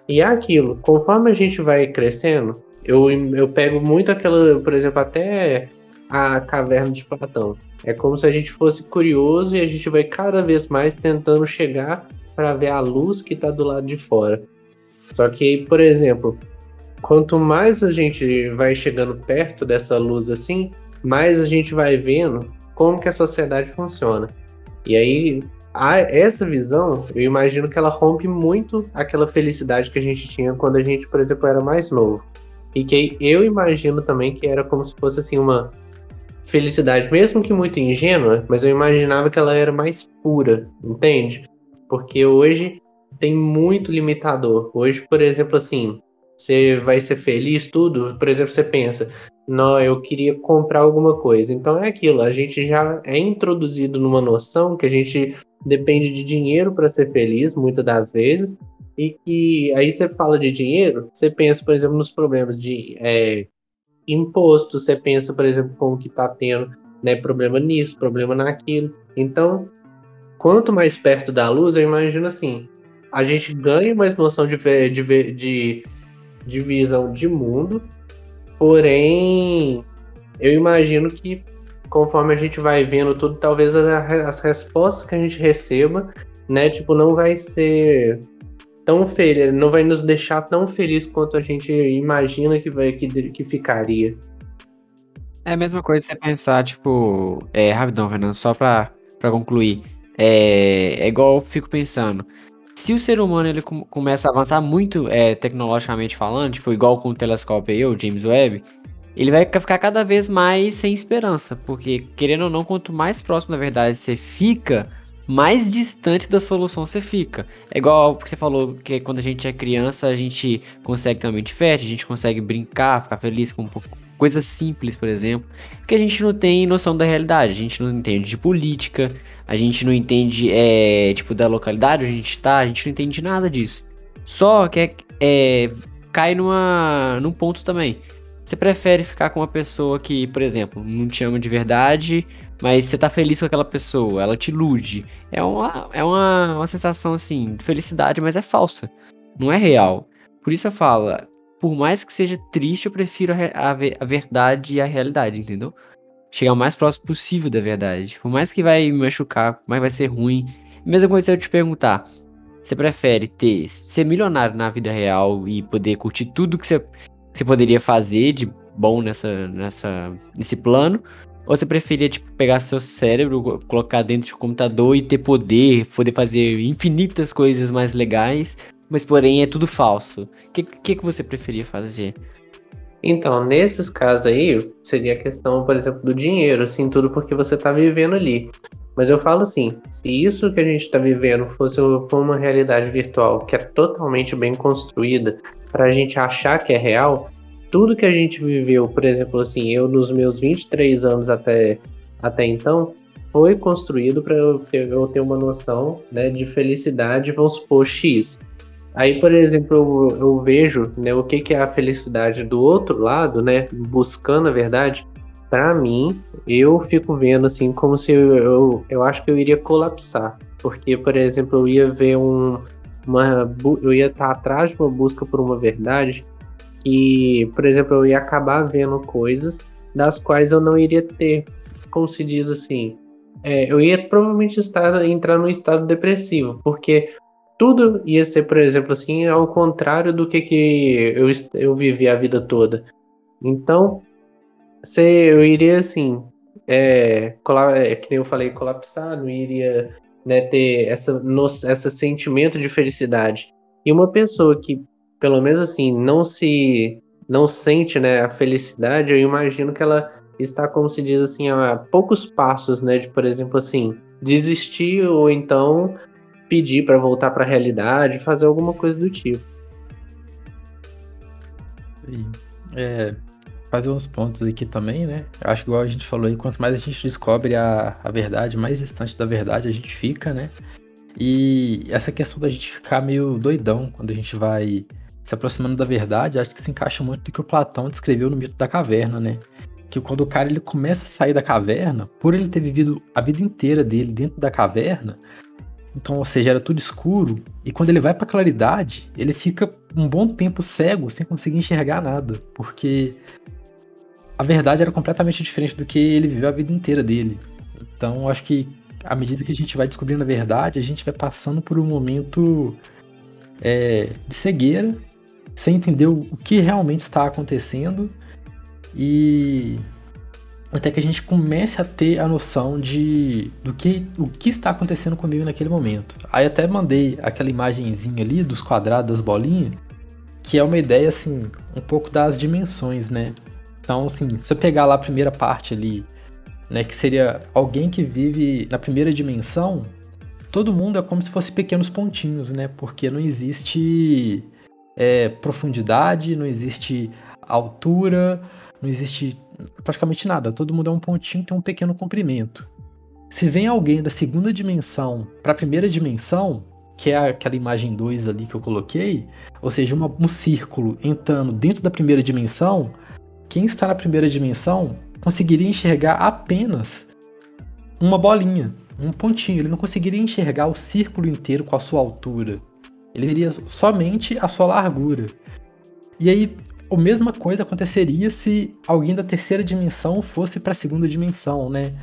[SPEAKER 3] E é aquilo, conforme a gente vai crescendo, eu, eu pego muito aquela, por exemplo, até a caverna de Platão. É como se a gente fosse curioso e a gente vai cada vez mais tentando chegar para ver a luz que está do lado de fora. Só que, por exemplo, quanto mais a gente vai chegando perto dessa luz assim, mais a gente vai vendo como que a sociedade funciona. E aí a, essa visão, eu imagino que ela rompe muito aquela felicidade que a gente tinha quando a gente, por exemplo, era mais novo. E que eu imagino também que era como se fosse assim uma felicidade, mesmo que muito ingênua, mas eu imaginava que ela era mais pura, entende? Porque hoje tem muito limitador. Hoje, por exemplo, assim, você vai ser feliz, tudo. Por exemplo, você pensa, não, eu queria comprar alguma coisa. Então é aquilo, a gente já é introduzido numa noção que a gente depende de dinheiro para ser feliz, muitas das vezes, e que aí você fala de dinheiro, você pensa, por exemplo, nos problemas de é, imposto, você pensa, por exemplo, como que está tendo né, problema nisso, problema naquilo. Então, quanto mais perto da luz, eu imagino assim, a gente ganha mais noção de, de, de, de visão de mundo, porém, eu imagino que conforme a gente vai vendo tudo, talvez as, as respostas que a gente receba, né, tipo, não vai ser tão feliz, não vai nos deixar tão feliz quanto a gente imagina que vai que, que ficaria.
[SPEAKER 2] É a mesma coisa você pensar, tipo, é, rapidão, Fernando, só pra, pra concluir. É, é igual eu fico pensando. Se o ser humano ele com, começa a avançar muito é, tecnologicamente falando, tipo, igual com o telescópio aí, o James Webb, ele vai ficar cada vez mais sem esperança, porque querendo ou não, quanto mais próximo da verdade você fica, mais distante da solução você fica. É igual que você falou, que quando a gente é criança, a gente consegue ter uma mente fértil, a gente consegue brincar, ficar feliz com um pouco coisas simples, por exemplo, que a gente não tem noção da realidade, a gente não entende de política, a gente não entende, é, tipo, da localidade onde a gente tá, a gente não entende nada disso. Só que é, é, cai numa, num ponto também. Você prefere ficar com uma pessoa que, por exemplo, não te ama de verdade, mas você tá feliz com aquela pessoa, ela te ilude. É uma, é uma, uma sensação, assim, de felicidade, mas é falsa. Não é real. Por isso eu falo, por mais que seja triste, eu prefiro a, a, a verdade e a realidade, entendeu? Chegar o mais próximo possível da verdade. Por mais que vai me machucar, por mais que vai ser ruim. Mesma coisa se eu te perguntar, você prefere ter ser milionário na vida real e poder curtir tudo que você você poderia fazer de bom nessa, nessa, nesse plano? Ou você preferia, tipo, pegar seu cérebro, colocar dentro de um computador e ter poder, poder fazer infinitas coisas mais legais, mas porém é tudo falso? O que, que, que você preferia fazer?
[SPEAKER 3] Então, nesses casos aí, seria a questão, por exemplo, do dinheiro, assim, tudo porque você tá vivendo ali. Mas eu falo assim, se isso que a gente está vivendo fosse uma realidade virtual que é totalmente bem construída, para a gente achar que é real, tudo que a gente viveu, por exemplo, assim, eu nos meus 23 anos até, até então, foi construído para eu eu ter uma noção né, de felicidade, vamos supor, X. Aí, por exemplo, eu, eu vejo né, o que, que é a felicidade do outro lado, né, buscando a verdade. Para mim, eu fico vendo assim como se eu, eu, eu acho que eu iria colapsar. Porque, por exemplo, eu ia ver um, uma eu ia estar atrás de uma busca por uma verdade que, por exemplo, eu ia acabar vendo coisas das quais eu não iria ter, como se diz assim, é, eu ia provavelmente estar entrar num estado depressivo, porque tudo ia ser, por exemplo, assim, ao contrário do que, que eu, eu vivi a vida toda. Então, se eu iria assim, é, é, que nem eu falei, colapsar, não iria né, ter essa, esse sentimento de felicidade. E uma pessoa que, pelo menos assim, não se não sente né, a felicidade, eu imagino que ela está, como se diz assim, a poucos passos, né, de, por exemplo, assim, desistir ou então pedir para voltar para a realidade, fazer alguma coisa do tipo.
[SPEAKER 1] Sim. É, fazer uns pontos aqui também, né? Acho que igual a gente falou aí, quanto mais a gente descobre a, a verdade, mais distante da verdade a gente fica, né? E essa questão da gente ficar meio doidão quando a gente vai se aproximando da verdade, acho que se encaixa muito do que o Platão descreveu no mito da caverna, né? Que quando o cara ele começa a sair da caverna, por ele ter vivido a vida inteira dele dentro da caverna, então, ou seja, era tudo escuro, e quando ele vai para claridade, ele fica um bom tempo cego, sem conseguir enxergar nada, porque a verdade era completamente diferente do que ele viveu a vida inteira dele. Então, acho que à medida que a gente vai descobrindo a verdade, a gente vai passando por um momento é, de cegueira, sem entender o, que realmente está acontecendo e até que a gente comece a ter a noção de do que o que está acontecendo comigo naquele momento. Aí até mandei aquela imagenzinha ali dos quadrados, das bolinhas, que é uma ideia assim, um pouco das dimensões, né? Então, assim, se eu pegar lá a primeira parte ali, né, que seria alguém que vive na primeira dimensão, todo mundo é como se fosse pequenos pontinhos, né? Porque não existe é, profundidade, não existe altura, não existe praticamente nada. Todo mundo é um pontinho, tem um pequeno comprimento. Se vem alguém da segunda dimensão para a primeira dimensão, que é aquela imagem 2 ali que eu coloquei, ou seja, uma, um círculo entrando dentro da primeira dimensão, quem está na primeira dimensão conseguiria enxergar apenas uma bolinha, um pontinho. Ele não conseguiria enxergar o círculo inteiro com a sua altura. Ele veria somente a sua largura. E aí, a mesma coisa aconteceria se alguém da terceira dimensão fosse para a segunda dimensão, né?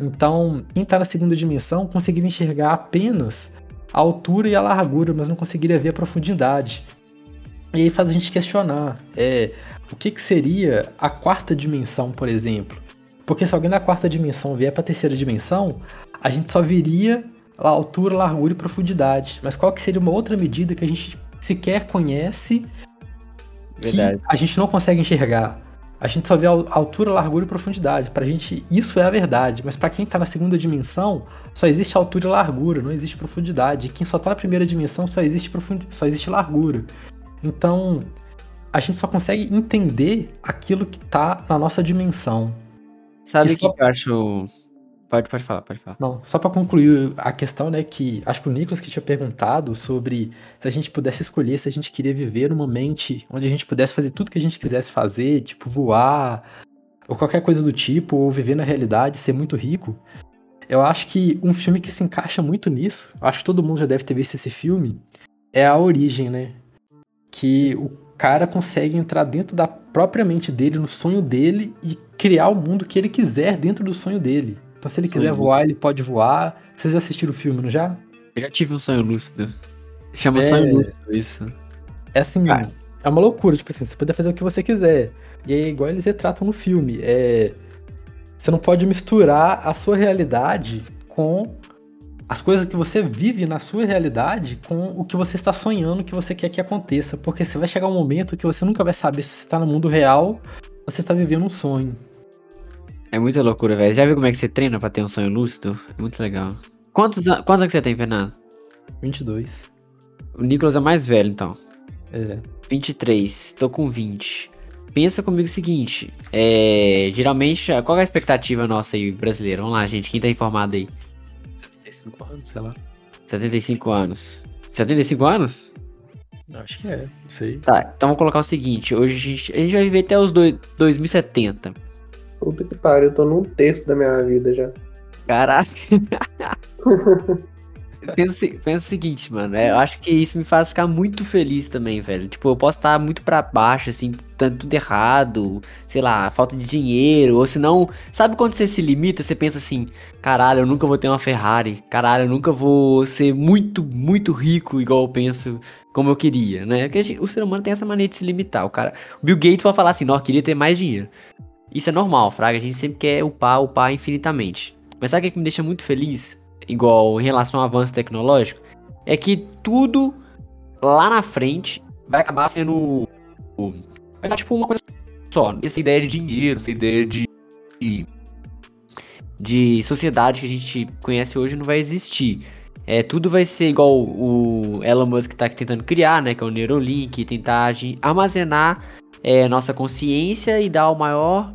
[SPEAKER 1] Então, quem está na segunda dimensão conseguiria enxergar apenas a altura e a largura, mas não conseguiria ver a profundidade. E aí faz a gente questionar: é, o que, que seria a quarta dimensão, por exemplo? Porque se alguém da quarta dimensão vier para a terceira dimensão, a gente só viria altura, largura e profundidade. Mas qual que seria uma outra medida que a gente sequer conhece
[SPEAKER 2] Verdade.
[SPEAKER 1] que a gente não consegue enxergar? A gente só vê a altura, largura e profundidade. Pra gente, isso é a verdade. Mas para quem tá na segunda dimensão, só existe altura e largura, não existe profundidade. E quem só tá na primeira dimensão, só existe, profund... só existe largura. Então, a gente só consegue entender aquilo que tá na nossa dimensão.
[SPEAKER 2] Sabe o que, que eu acho. Pode, pode falar, pode falar.
[SPEAKER 1] Não, só para concluir a questão, né, que acho que o Nicolas que tinha perguntado sobre se a gente pudesse escolher se a gente queria viver numa mente onde a gente pudesse fazer tudo que a gente quisesse fazer, tipo voar, ou qualquer coisa do tipo, ou viver na realidade, ser muito rico. Eu acho que um filme que se encaixa muito nisso, acho que todo mundo já deve ter visto esse filme, é A Origem, né? Que o cara consegue entrar dentro da própria mente dele, no sonho dele, e criar o mundo que ele quiser dentro do sonho dele. Então, se ele quiser voar, ele pode voar. Vocês já assistiram o filme, não já?
[SPEAKER 2] Eu já tive um sonho lúcido. Chama é... sonho lúcido isso.
[SPEAKER 1] É assim, cara. é uma loucura, tipo assim, você pode fazer o que você quiser. E é igual eles retratam no filme. É... Você não pode misturar a sua realidade com as coisas que você vive na sua realidade com o que você está sonhando que você quer que aconteça. Porque você vai chegar um momento que você nunca vai saber se você está no mundo real ou se está vivendo um sonho.
[SPEAKER 2] É muita loucura, velho. Já viu como é que você treina para ter um sonho lúcido? É muito legal. Quantos, an quantos anos você tem, Fernando?
[SPEAKER 1] 22.
[SPEAKER 2] O Nicolas é mais velho, então.
[SPEAKER 1] É.
[SPEAKER 2] 23. Tô com 20. Pensa comigo o seguinte. É, geralmente, qual é a expectativa nossa aí, brasileira? Vamos lá, gente. Quem tá informado aí?
[SPEAKER 1] 75 anos, sei lá.
[SPEAKER 2] 75 anos. 75 anos?
[SPEAKER 1] Acho que é, não sei.
[SPEAKER 2] Tá, então vamos colocar o seguinte: hoje a gente, a gente vai viver até os dois, 2070.
[SPEAKER 3] Puta que pariu, eu tô num terço da minha vida já.
[SPEAKER 2] Caraca. (laughs) pensa, pensa o seguinte, mano. é, eu acho que isso me faz ficar muito feliz também, velho. Tipo, eu posso estar muito pra baixo, assim, tanto tudo errado, sei lá, falta de dinheiro, ou se não. Sabe quando você se limita, você pensa assim, caralho, eu nunca vou ter uma Ferrari, caralho, eu nunca vou ser muito, muito rico, igual eu penso, como eu queria, né? Porque gente- o ser humano tem essa mania de se limitar. O cara. O Bill Gates vai falar assim, não, eu queria ter mais dinheiro. Isso é normal, Fraga. A gente sempre quer upar, upar infinitamente. Mas sabe o que me deixa muito feliz? Igual em relação ao avanço tecnológico? É que tudo lá na frente vai acabar sendo. Vai dar tipo uma coisa só. Essa ideia de dinheiro, essa ideia de. de sociedade que a gente conhece hoje não vai existir. É, tudo vai ser igual o Elon Musk tá tentando criar, né? Que é o Neuralink, tentar armazenar é, nossa consciência e dar o maior.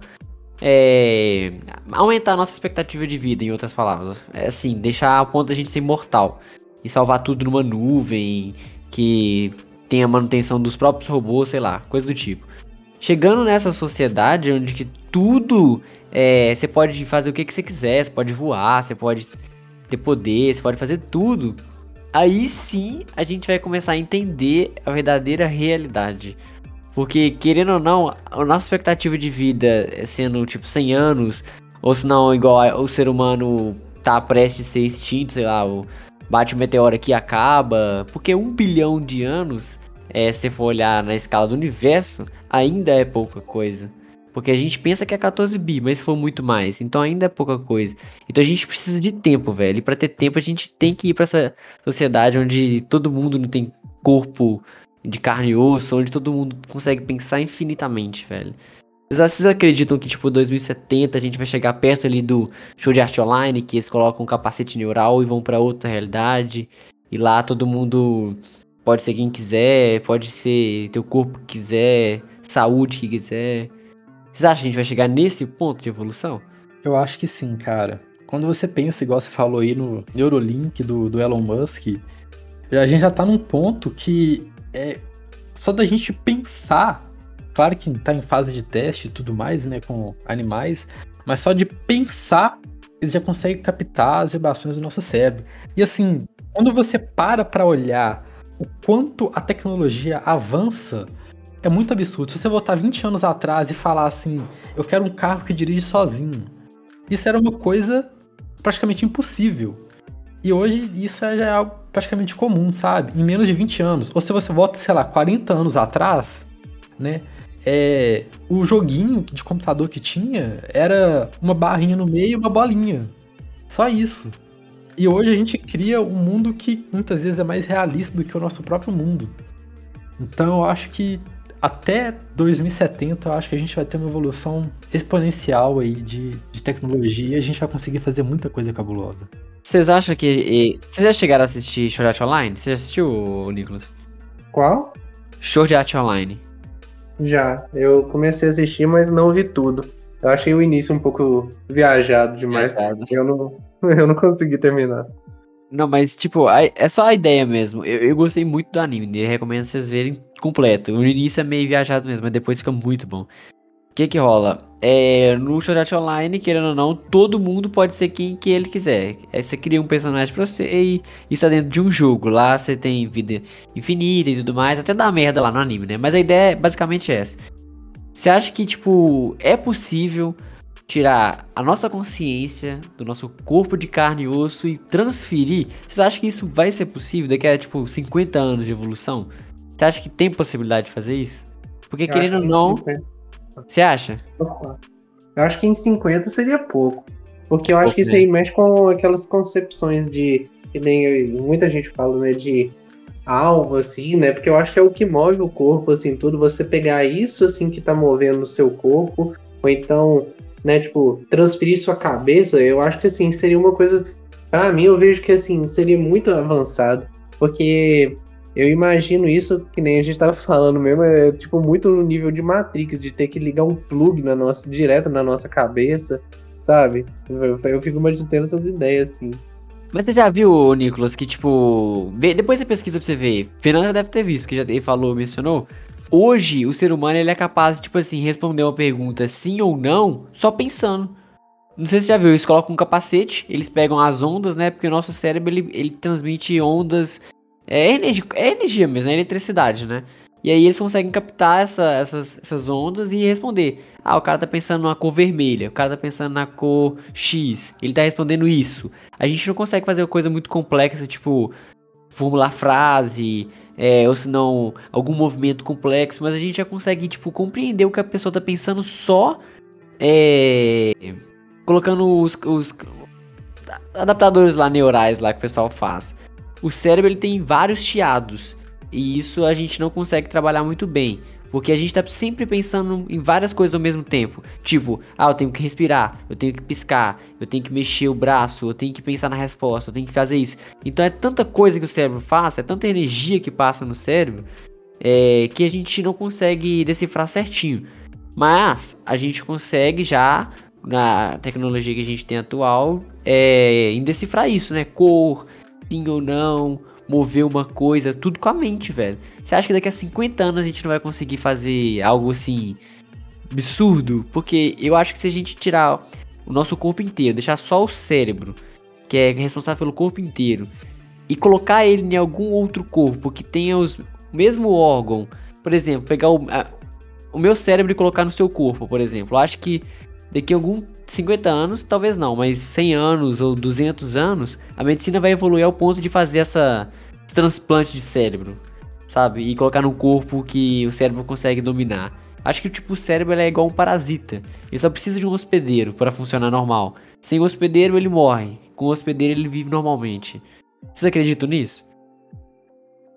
[SPEAKER 2] é, aumentar a nossa expectativa de vida, em outras palavras. É assim, deixar a ponto da gente ser imortal. E salvar tudo numa nuvem, que tem a manutenção dos próprios robôs, sei lá, coisa do tipo. Chegando nessa sociedade onde que tudo é, você pode fazer o que, que você quiser, você pode voar, você pode ter poder, você pode fazer tudo. Aí sim a gente vai começar a entender a verdadeira realidade. Porque, querendo ou não, a nossa expectativa de vida é sendo tipo 100 anos, ou se não, igual o ser humano tá prestes a ser extinto, sei lá, bate o meteoro aqui e acaba. Porque um bilhão de anos, é, se for olhar na escala do universo, ainda é pouca coisa. Porque a gente pensa que é 14 bi, mas for muito mais, então ainda é pouca coisa. Então a gente precisa de tempo, velho. E pra ter tempo a gente tem que ir pra essa sociedade onde todo mundo não tem corpo de carne e osso, onde todo mundo consegue pensar infinitamente, velho. Vocês acreditam que, tipo, 2070 a gente vai chegar perto ali do show de arte online, que eles colocam um capacete neural e vão pra outra realidade, e lá todo mundo pode ser quem quiser, pode ser teu corpo que quiser, saúde que quiser. Vocês acham que a gente vai chegar nesse ponto de evolução?
[SPEAKER 1] Eu acho que sim, cara. Quando você pensa, igual você falou aí no Neurolink do, do Elon Musk, a gente já tá num ponto que é só da gente pensar, claro que tá em fase de teste e tudo mais, né, com animais, mas só de pensar, eles já conseguem captar as vibrações do nosso cérebro. E assim, quando você para pra olhar o quanto a tecnologia avança, é muito absurdo. Se você voltar 20 anos atrás e falar assim, eu quero um carro que dirige sozinho, isso era uma coisa praticamente impossível. E hoje isso é já é algo praticamente comum, sabe? Em menos de 20 anos. Ou se você volta, sei lá, 40 anos atrás, né? É, o joguinho de computador que tinha era uma barrinha no meio e uma bolinha. Só isso. E hoje a gente cria um mundo que muitas vezes é mais realista do que o nosso próprio mundo. Então eu acho que até 2070 eu acho que a gente vai ter uma evolução exponencial aí de, de tecnologia e a gente vai conseguir fazer muita coisa cabulosa.
[SPEAKER 2] Vocês acham que. Vocês já chegaram a assistir Sword Art Online? Você já assistiu, Nicolas?
[SPEAKER 3] Qual?
[SPEAKER 2] Sword Art Online.
[SPEAKER 3] Já. Eu comecei a assistir, mas não vi tudo. Eu achei o início um pouco viajado demais.
[SPEAKER 2] Engraçado.
[SPEAKER 3] Eu não, (laughs) eu não consegui terminar.
[SPEAKER 2] Não, mas tipo, é só a ideia mesmo. Eu, eu gostei muito do anime, eu recomendo vocês verem completo. O início é meio viajado mesmo, mas depois fica muito bom. O que que rola? É, no Sword Art Online, querendo ou não, todo mundo pode ser quem que ele quiser. Aí você cria um personagem pra você e está dentro de um jogo. Lá você tem vida infinita e tudo mais. Até dá merda lá no anime, né? Mas a ideia é basicamente essa. Você acha que, tipo, é possível tirar a nossa consciência do nosso corpo de carne e osso e transferir? Vocês acham que isso vai ser possível daqui a, tipo, 50 anos de evolução? Você acha que tem possibilidade de fazer isso? Porque,
[SPEAKER 3] Eu
[SPEAKER 2] querendo ou não,
[SPEAKER 3] 50
[SPEAKER 2] você acha?
[SPEAKER 3] Eu acho que em 50 seria pouco. Porque eu acho
[SPEAKER 2] Pouco
[SPEAKER 3] que isso aí mexe com aquelas concepções de. Que nem muita gente fala, né? De alma, assim, né? Porque eu acho que é o que move o corpo, assim, tudo. Você pegar isso, assim, que tá movendo o seu corpo, ou então, né, tipo, transferir sua cabeça, eu acho que, assim, seria uma coisa. Pra mim, eu vejo que, assim, seria muito avançado. Porque eu imagino isso, que nem a gente tava falando mesmo, é tipo muito no nível de Matrix, de ter que ligar um plug na nossa, direto na nossa cabeça, sabe? Eu, eu fico imaginando essas ideias, assim.
[SPEAKER 2] Mas você já viu, Nicolas, que tipo. depois você pesquisa pra você ver. Fernando já deve ter visto, porque já ele falou, mencionou. Hoje, o ser humano ele é capaz tipo assim, responder uma pergunta sim ou não, só pensando. Não sei se você já viu, eles colocam um capacete, eles pegam as ondas, né? Porque o nosso cérebro ele, ele transmite ondas. É energia, é energia mesmo, é eletricidade, né? E aí eles conseguem captar essa, essas, essas ondas e responder. Ah, o cara tá pensando na cor vermelha, o cara tá pensando na cor X, ele tá respondendo isso. A gente não consegue fazer uma coisa muito complexa, tipo, formular frase, é, ou se não, algum movimento complexo, mas a gente já consegue, tipo, compreender o que a pessoa tá pensando só é, colocando os, os adaptadores lá neurais lá que o pessoal faz. O cérebro ele tem vários chiados. E isso a gente não consegue trabalhar muito bem. Porque a gente tá sempre pensando em várias coisas ao mesmo tempo. Tipo, ah, eu tenho que respirar, eu tenho que piscar, eu tenho que mexer o braço, eu tenho que pensar na resposta, eu tenho que fazer isso. Então é tanta coisa que o cérebro faz, é tanta energia que passa no cérebro, é, que a gente não consegue decifrar certinho. Mas a gente consegue já, na tecnologia que a gente tem atual, é, em decifrar isso, né? Cor, sim ou não, mover uma coisa, tudo com a mente, velho. Você acha que daqui a 50 anos a gente não vai conseguir fazer algo assim absurdo? Porque eu acho que se a gente tirar o nosso corpo inteiro, deixar só o cérebro, que é responsável pelo corpo inteiro, e colocar ele em algum outro corpo que tenha os mesmo órgão, por exemplo, pegar o, a, o meu cérebro e colocar no seu corpo, por exemplo. Eu acho que daqui a alguns 50 anos, talvez não, mas 100 anos ou 200 anos, a medicina vai evoluir ao ponto de fazer essa transplante de cérebro, sabe? E colocar num corpo que o cérebro consegue dominar. Acho que tipo, o cérebro é igual um parasita. Ele só precisa de um hospedeiro para funcionar normal. Sem o hospedeiro, ele morre. Com o hospedeiro, ele vive normalmente. Vocês acreditam nisso?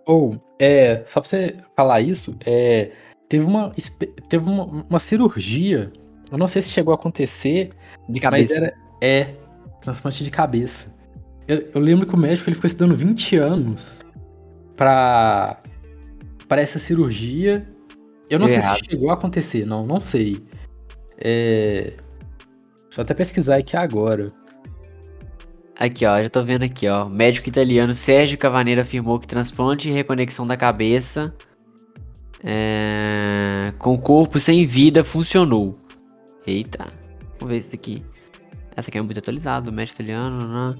[SPEAKER 1] Ou, é, só pra você falar isso, é, teve uma, teve uma, uma cirurgia eu não sei se chegou a acontecer.
[SPEAKER 2] De cabeça.
[SPEAKER 1] Era, é, transplante de cabeça. Eu, eu, lembro que o médico ele ficou estudando 20 anos pra, pra essa cirurgia. Eu não sei se chegou a acontecer, não, não sei. É... Deixa eu até pesquisar aqui agora.
[SPEAKER 2] Aqui, ó, já tô vendo aqui, ó. médico italiano Sérgio Cavaneiro afirmou que transplante e reconexão da cabeça é... com corpo sem vida funcionou. Eita. Vamos ver isso daqui. Essa aqui é muito atualizada, do mestre italiano. Né?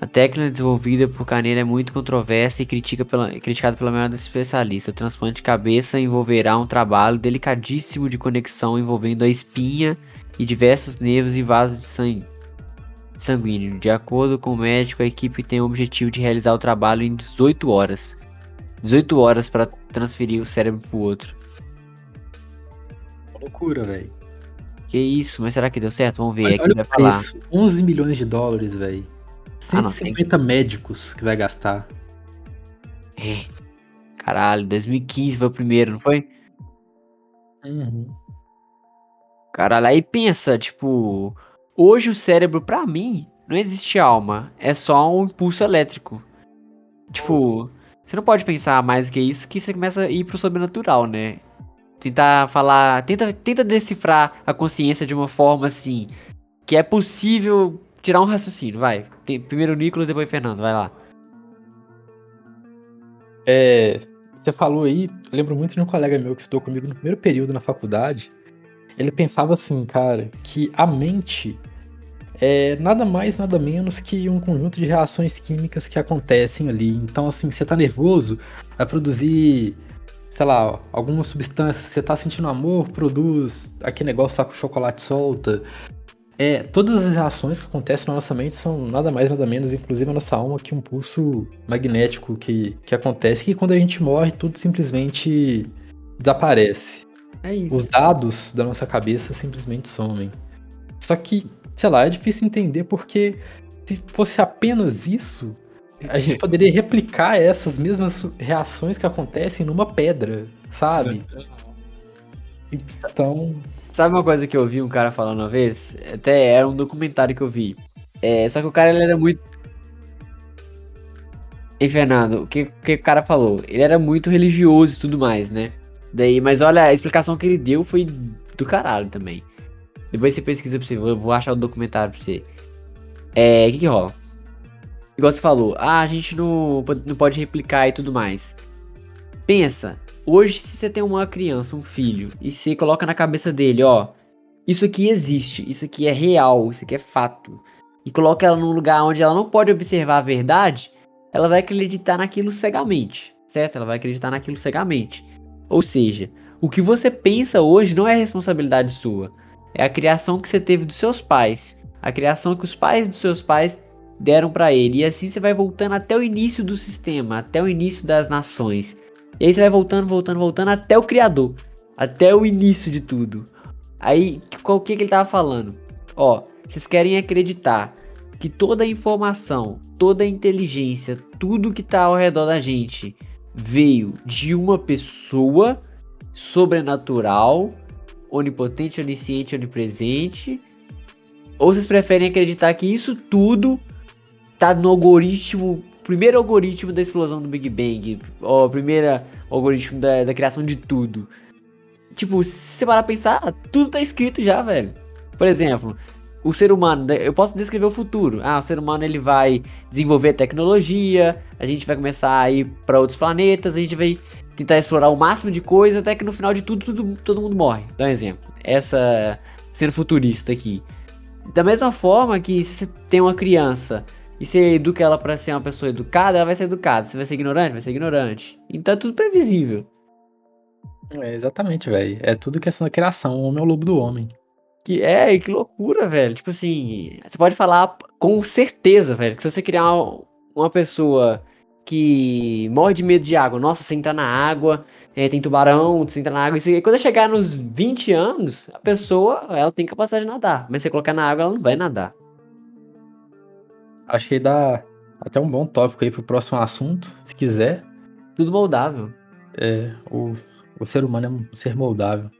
[SPEAKER 2] A técnica desenvolvida por Caneira é muito controversa e critica pela, criticada pela maioria dos especialistas. O transplante de cabeça envolverá um trabalho delicadíssimo de conexão envolvendo a espinha e diversos nervos e vasos de sangue sanguíneo. De acordo com o médico, a equipe tem o objetivo de realizar o trabalho em 18 horas. 18 horas para transferir o cérebro para o outro.
[SPEAKER 1] Loucura, velho.
[SPEAKER 2] Que isso, mas será que deu certo? Vamos ver olha, aqui, olha vai falar.
[SPEAKER 1] 11 milhões de dólares, velho. 150 ah, não, tem... médicos que vai gastar.
[SPEAKER 2] É. Caralho, 2015 foi o primeiro, não foi?
[SPEAKER 1] Uhum.
[SPEAKER 2] Caralho, aí pensa, tipo, hoje o cérebro, pra mim, não existe alma. É só um impulso elétrico. Tipo, você não pode pensar mais que isso que você começa a ir pro sobrenatural, né? Tentar falar. Tenta, tenta decifrar a consciência de uma forma assim. Que é possível tirar um raciocínio. Vai. Tem, primeiro o Nicolas, depois o Fernando. Vai lá.
[SPEAKER 1] É. Você falou aí. lembro muito de um colega meu que estudou comigo no primeiro período na faculdade. Ele pensava assim, cara, que a mente é nada mais, nada menos que um conjunto de reações químicas que acontecem ali. Então, assim, você tá nervoso, vai produzir sei lá, alguma substância, você tá sentindo amor, produz aquele negócio que o chocolate solta. É, todas as reações que acontecem na nossa mente são nada mais, nada menos, inclusive a nossa alma, que um pulso magnético que, que acontece, que quando a gente morre, tudo simplesmente desaparece.
[SPEAKER 2] É isso.
[SPEAKER 1] Os dados da nossa cabeça simplesmente somem. Só que, sei lá, é difícil entender porque se fosse apenas isso, a gente poderia replicar essas mesmas reações que acontecem numa pedra, sabe? Então.
[SPEAKER 2] Sabe uma coisa que eu vi um cara falando uma vez? Até era um documentário que eu vi. É, só que o cara ele era muito. Ei, Fernando, o que, que o cara falou? Ele era muito religioso e tudo mais, né? Daí, mas olha, a explicação que ele deu foi do caralho também. Depois você pesquisa pra você, eu vou achar o documentário pra você. É, o que que rola? Igual você falou, ah, a gente não, não pode replicar e tudo mais. Pensa, hoje se você tem uma criança, um filho, e você coloca na cabeça dele, ó, isso aqui existe, isso aqui é real, isso aqui é fato, e coloca ela num lugar onde ela não pode observar a verdade, ela vai acreditar naquilo cegamente, certo? Ela vai acreditar naquilo cegamente. Ou seja, o que você pensa hoje não é responsabilidade sua, é a criação que você teve dos seus pais, a criação que os pais dos seus pais deram para ele. E assim você vai voltando até o início do sistema, até o início das nações. E aí você vai voltando, voltando, voltando até o criador, até o início de tudo. Aí, o que, que ele tava falando? Ó, vocês querem acreditar que toda a informação, toda a inteligência, tudo que tá ao redor da gente veio de uma pessoa sobrenatural, onipotente, onisciente, onipresente? Ou vocês preferem acreditar que isso tudo tá no algoritmo, primeiro algoritmo da explosão do Big Bang, o primeiro algoritmo da, da criação de tudo? Tipo, se você parar pra pensar, tudo tá escrito já, velho. Por exemplo, o ser humano, eu posso descrever o futuro. Ah, o ser humano ele vai desenvolver tecnologia, a gente vai começar a ir para outros planetas, a gente vai tentar explorar o máximo de coisa até que no final de tudo, tudo todo mundo morre. Dá um exemplo. Essa sendo futurista aqui. Da mesma forma que se você tem uma criança e você educa ela para ser uma pessoa educada, ela vai ser educada. Você vai ser ignorante, vai ser ignorante. Então é tudo previsível.
[SPEAKER 1] É, exatamente, velho. É tudo questão da criação. O homem é o lobo do homem.
[SPEAKER 2] Que é, que loucura, velho. Tipo assim, você pode falar com certeza, velho, que se você criar uma pessoa que morre de medo de água, nossa, você entra na água, é, tem tubarão, você entra na água, e quando chegar nos 20 anos, a pessoa, ela tem capacidade de nadar, mas se você colocar na água, ela não vai nadar.
[SPEAKER 1] Acho que dá até um bom tópico aí pro próximo assunto, se quiser.
[SPEAKER 2] Tudo moldável.
[SPEAKER 1] É, o, o ser humano é um ser moldável.